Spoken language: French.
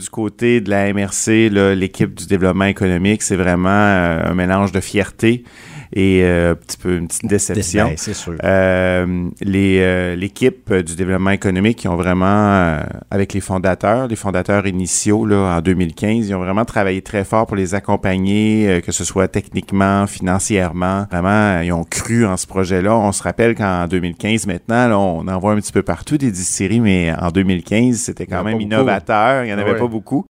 Du côté de la MRC, l'équipe du développement économique, c'est vraiment un mélange de fierté et euh, un petit peu une petite déception. Ben, c'est sûr. Euh, les euh, l'équipe du développement économique qui ont vraiment euh, avec les fondateurs, les fondateurs initiaux là en 2015, ils ont vraiment travaillé très fort pour les accompagner que ce soit techniquement, financièrement. Vraiment, ils ont cru en ce projet-là. On se rappelle qu'en 2015 maintenant, là, on en voit un petit peu partout des distilleries mais en 2015, c'était quand même innovateur, il y en avait pas beaucoup.